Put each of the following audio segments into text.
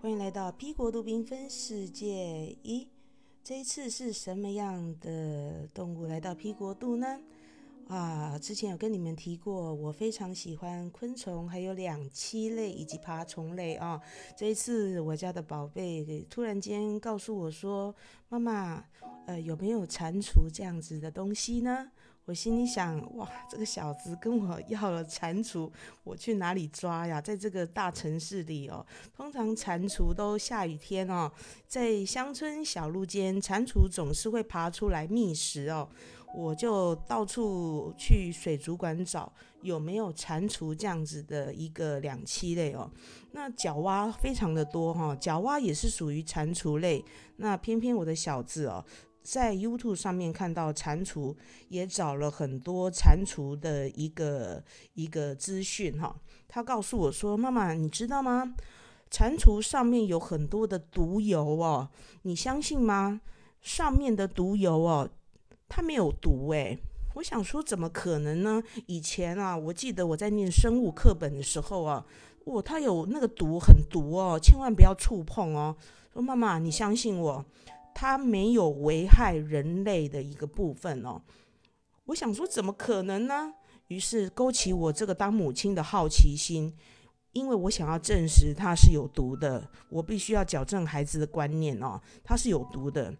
欢迎来到 P 国度缤纷世界一。这一次是什么样的动物来到 P 国度呢？啊，之前有跟你们提过，我非常喜欢昆虫，还有两栖类以及爬虫类啊。这一次我家的宝贝突然间告诉我说：“妈妈，呃，有没有蟾蜍这样子的东西呢？”我心里想，哇，这个小子跟我要了蟾蜍，我去哪里抓呀？在这个大城市里哦，通常蟾蜍都下雨天哦，在乡村小路间，蟾蜍总是会爬出来觅食哦。我就到处去水族馆找有没有蟾蜍这样子的一个两栖类哦。那角蛙非常的多哈，角蛙也是属于蟾蜍类。那偏偏我的小子哦。在 YouTube 上面看到蟾蜍，也找了很多蟾蜍的一个一个资讯哈。他告诉我说：“妈妈，你知道吗？蟾蜍上面有很多的毒油哦，你相信吗？上面的毒油哦，它没有毒诶。我想说，怎么可能呢？以前啊，我记得我在念生物课本的时候啊，哇，它有那个毒，很毒哦，千万不要触碰哦。说妈妈，你相信我。”它没有危害人类的一个部分哦，我想说怎么可能呢？于是勾起我这个当母亲的好奇心，因为我想要证实它是有毒的，我必须要矫正孩子的观念哦，它是有毒的，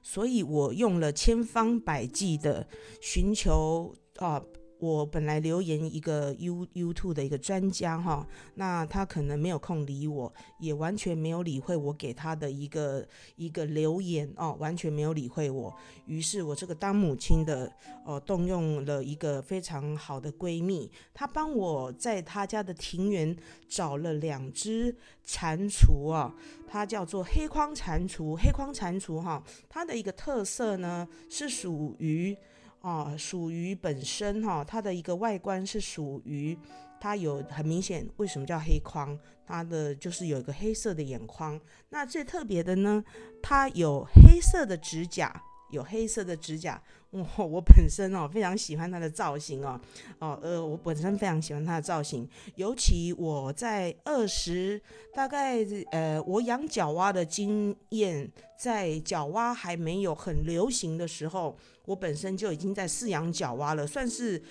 所以我用了千方百计的寻求啊。我本来留言一个 U U Two 的一个专家哈，那他可能没有空理我，也完全没有理会我给他的一个一个留言哦，完全没有理会我。于是我这个当母亲的哦，动用了一个非常好的闺蜜，她帮我在她家的庭园找了两只蟾蜍啊，它叫做黑框蟾蜍。黑框蟾蜍哈，它的一个特色呢是属于。啊，属于本身哈，它的一个外观是属于它有很明显，为什么叫黑框？它的就是有一个黑色的眼框。那最特别的呢，它有黑色的指甲，有黑色的指甲。哇，我本身哦非常喜欢它的造型哦，哦呃，我本身非常喜欢它的造型，尤其我在二十大概呃，我养角蛙的经验，在角蛙还没有很流行的时候，我本身就已经在饲养角蛙了，算是。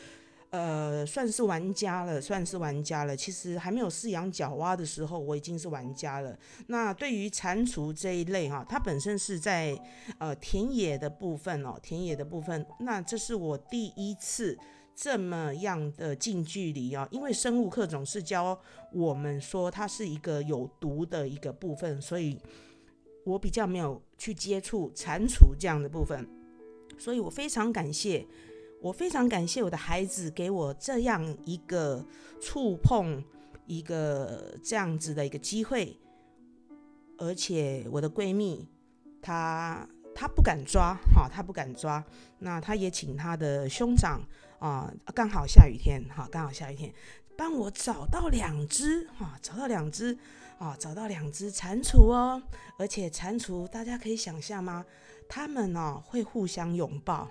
呃，算是玩家了，算是玩家了。其实还没有饲养角蛙的时候，我已经是玩家了。那对于蟾蜍这一类哈，它本身是在呃田野的部分哦，田野的部分。那这是我第一次这么样的近距离哦，因为生物课总是教我们说它是一个有毒的一个部分，所以我比较没有去接触蟾蜍这样的部分，所以我非常感谢。我非常感谢我的孩子给我这样一个触碰，一个这样子的一个机会，而且我的闺蜜她她不敢抓，哈，她不敢抓，那她也请她的兄长啊，刚好下雨天，哈，刚好下雨天，帮我找到两只，哈，找到两只，啊，找到两只蟾蜍哦，而且蟾蜍大家可以想象吗？他们呢会互相拥抱。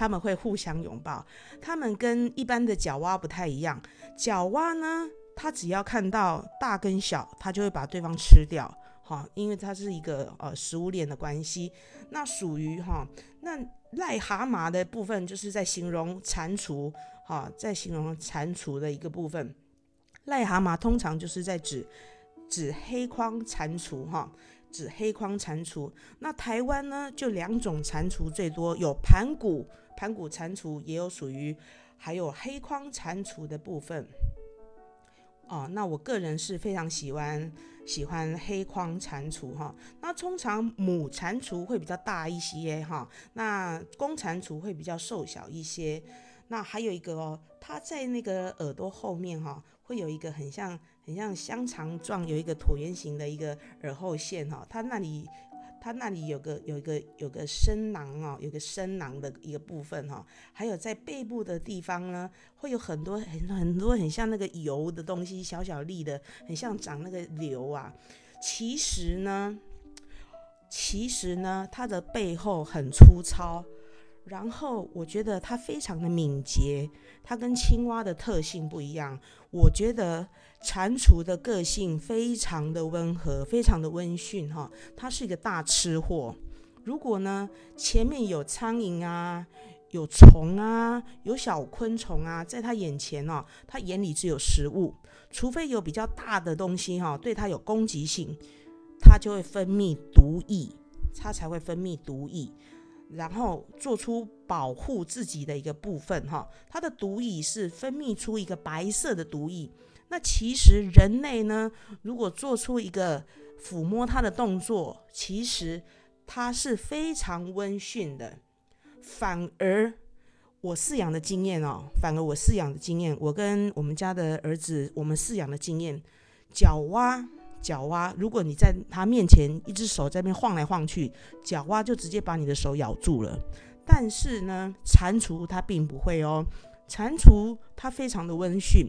他们会互相拥抱，他们跟一般的角蛙不太一样。角蛙呢，它只要看到大跟小，它就会把对方吃掉，哈，因为它是一个呃食物链的关系。那属于哈，那癞蛤蟆的部分就是在形容蟾蜍，哈，在形容蟾蜍的一个部分。癞蛤蟆通常就是在指指黑框蟾蜍，哈。指黑框蟾蜍，那台湾呢就两种蟾蜍最多，有盘古盘古蟾蜍，也有属于还有黑框蟾蜍的部分。哦，那我个人是非常喜欢喜欢黑框蟾蜍哈。那通常母蟾蜍会比较大一些哈，那公蟾蜍会比较瘦小一些。那还有一个哦，它在那个耳朵后面哈，会有一个很像。很像香肠状，有一个椭圆形的一个耳后线哈，它那里它那里有个有一个有个深囊哦，有个深囊的一个部分哈，还有在背部的地方呢，会有很多很很多很像那个油的东西，小小粒的，很像长那个瘤啊。其实呢，其实呢，它的背后很粗糙，然后我觉得它非常的敏捷，它跟青蛙的特性不一样。我觉得蟾蜍的个性非常的温和，非常的温驯哈，它是一个大吃货。如果呢前面有苍蝇啊，有虫啊，有小昆虫啊，在它眼前哦，它眼里只有食物，除非有比较大的东西哈，对它有攻击性，它就会分泌毒液，它才会分泌毒液。然后做出保护自己的一个部分，哈，它的毒液是分泌出一个白色的毒液。那其实人类呢，如果做出一个抚摸它的动作，其实它是非常温驯的。反而我饲养的经验哦，反而我饲养的经验，我跟我们家的儿子，我们饲养的经验，角蛙。角蛙，如果你在它面前一只手在那边晃来晃去，角蛙就直接把你的手咬住了。但是呢，蟾蜍它并不会哦，蟾蜍它非常的温驯，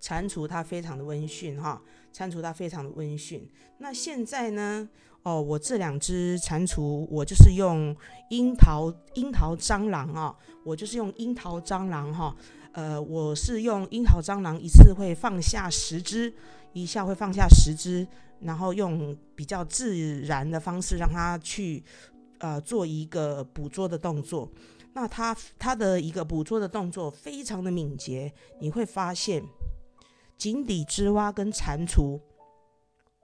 蟾蜍它非常的温驯哈，蟾蜍它非常的温驯。那现在呢，哦，我这两只蟾蜍，我就是用樱桃樱桃蟑螂啊，我就是用樱桃蟑螂哈，呃，我是用樱桃蟑螂一次会放下十只。一下会放下十只，然后用比较自然的方式让它去，呃，做一个捕捉的动作。那它它的一个捕捉的动作非常的敏捷，你会发现井底之蛙跟蟾蜍，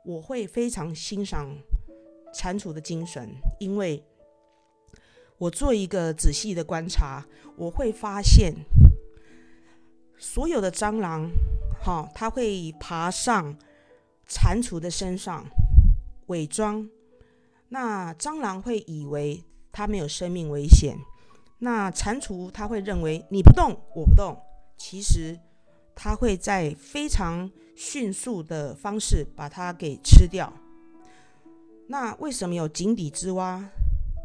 我会非常欣赏蟾蜍的精神，因为我做一个仔细的观察，我会发现所有的蟑螂。好，它会爬上蟾蜍的身上伪装。那蟑螂会以为它没有生命危险，那蟾蜍它会认为你不动我不动。其实它会在非常迅速的方式把它给吃掉。那为什么有井底之蛙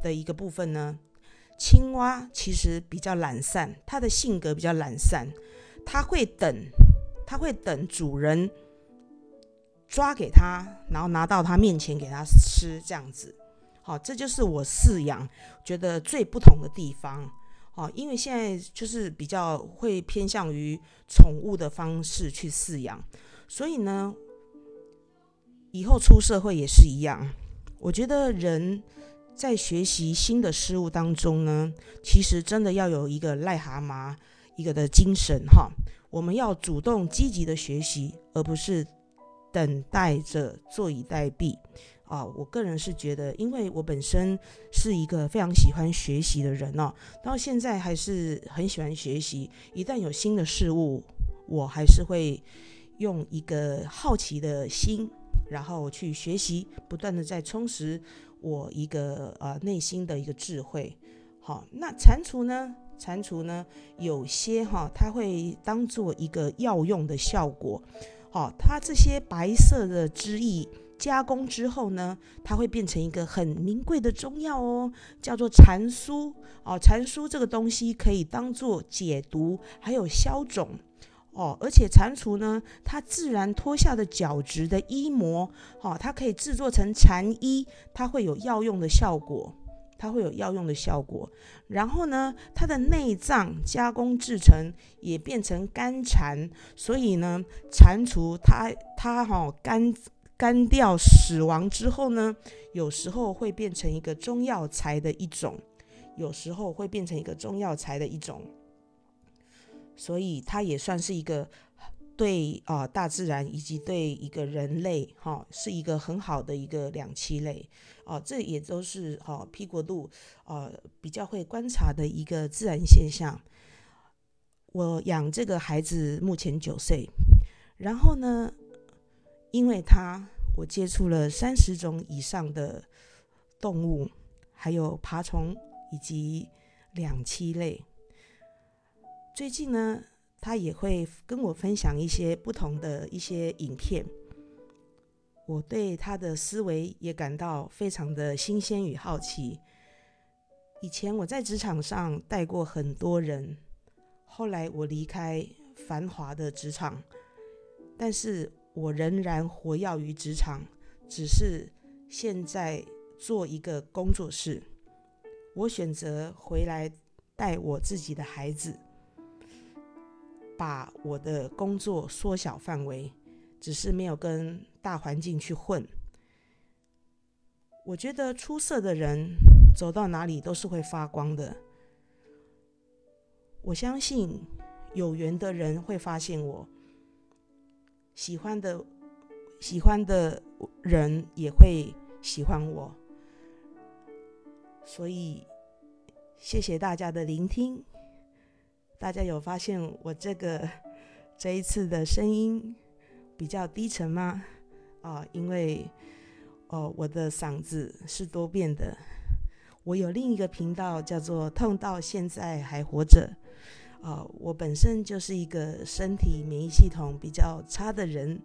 的一个部分呢？青蛙其实比较懒散，它的性格比较懒散，它会等。它会等主人抓给它，然后拿到它面前给它吃，这样子。好，这就是我饲养觉得最不同的地方。哦，因为现在就是比较会偏向于宠物的方式去饲养，所以呢，以后出社会也是一样。我觉得人在学习新的事物当中呢，其实真的要有一个癞蛤蟆一个的精神，哈。我们要主动积极的学习，而不是等待着坐以待毙啊！我个人是觉得，因为我本身是一个非常喜欢学习的人哦，到现在还是很喜欢学习。一旦有新的事物，我还是会用一个好奇的心，然后去学习，不断的在充实我一个呃内心的一个智慧。好，那蟾蜍呢？蟾蜍呢，有些哈，它会当做一个药用的效果。好，它这些白色的汁液加工之后呢，它会变成一个很名贵的中药哦，叫做蟾酥。哦，蟾酥这个东西可以当做解毒，还有消肿。哦，而且蟾蜍呢，它自然脱下的角质的衣膜，哦，它可以制作成蝉衣，它会有药用的效果。它会有药用的效果，然后呢，它的内脏加工制成也变成干蝉，所以呢，蟾蜍它它哈干干掉死亡之后呢，有时候会变成一个中药材的一种，有时候会变成一个中药材的一种，所以它也算是一个。对啊，大自然以及对一个人类，哈，是一个很好的一个两栖类，哦，这也都是哈 P 国度，呃，比较会观察的一个自然现象。我养这个孩子目前九岁，然后呢，因为他我接触了三十种以上的动物，还有爬虫以及两栖类。最近呢。他也会跟我分享一些不同的一些影片，我对他的思维也感到非常的新鲜与好奇。以前我在职场上带过很多人，后来我离开繁华的职场，但是我仍然活跃于职场，只是现在做一个工作室。我选择回来带我自己的孩子，把我的工作缩小范围，只是没有跟大环境去混。我觉得出色的人走到哪里都是会发光的。我相信有缘的人会发现我，喜欢的喜欢的人也会喜欢我。所以，谢谢大家的聆听。大家有发现我这个 这一次的声音比较低沉吗？啊，因为哦，我的嗓子是多变的。我有另一个频道叫做“痛到现在还活着”。啊，我本身就是一个身体免疫系统比较差的人。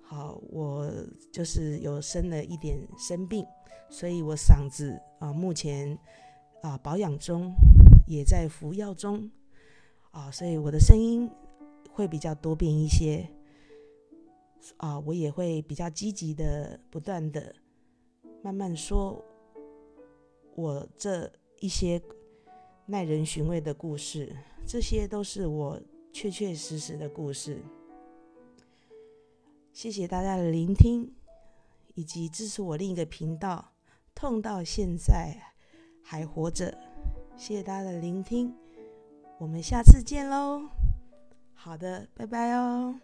好，我就是有生了一点生病。所以我嗓子啊，目前啊保养中，也在服药中啊，所以我的声音会比较多变一些啊，我也会比较积极的，不断的慢慢说，我这一些耐人寻味的故事，这些都是我确确实实的故事。谢谢大家的聆听，以及支持我另一个频道。痛到现在还活着，谢谢大家的聆听，我们下次见喽。好的，拜拜哦。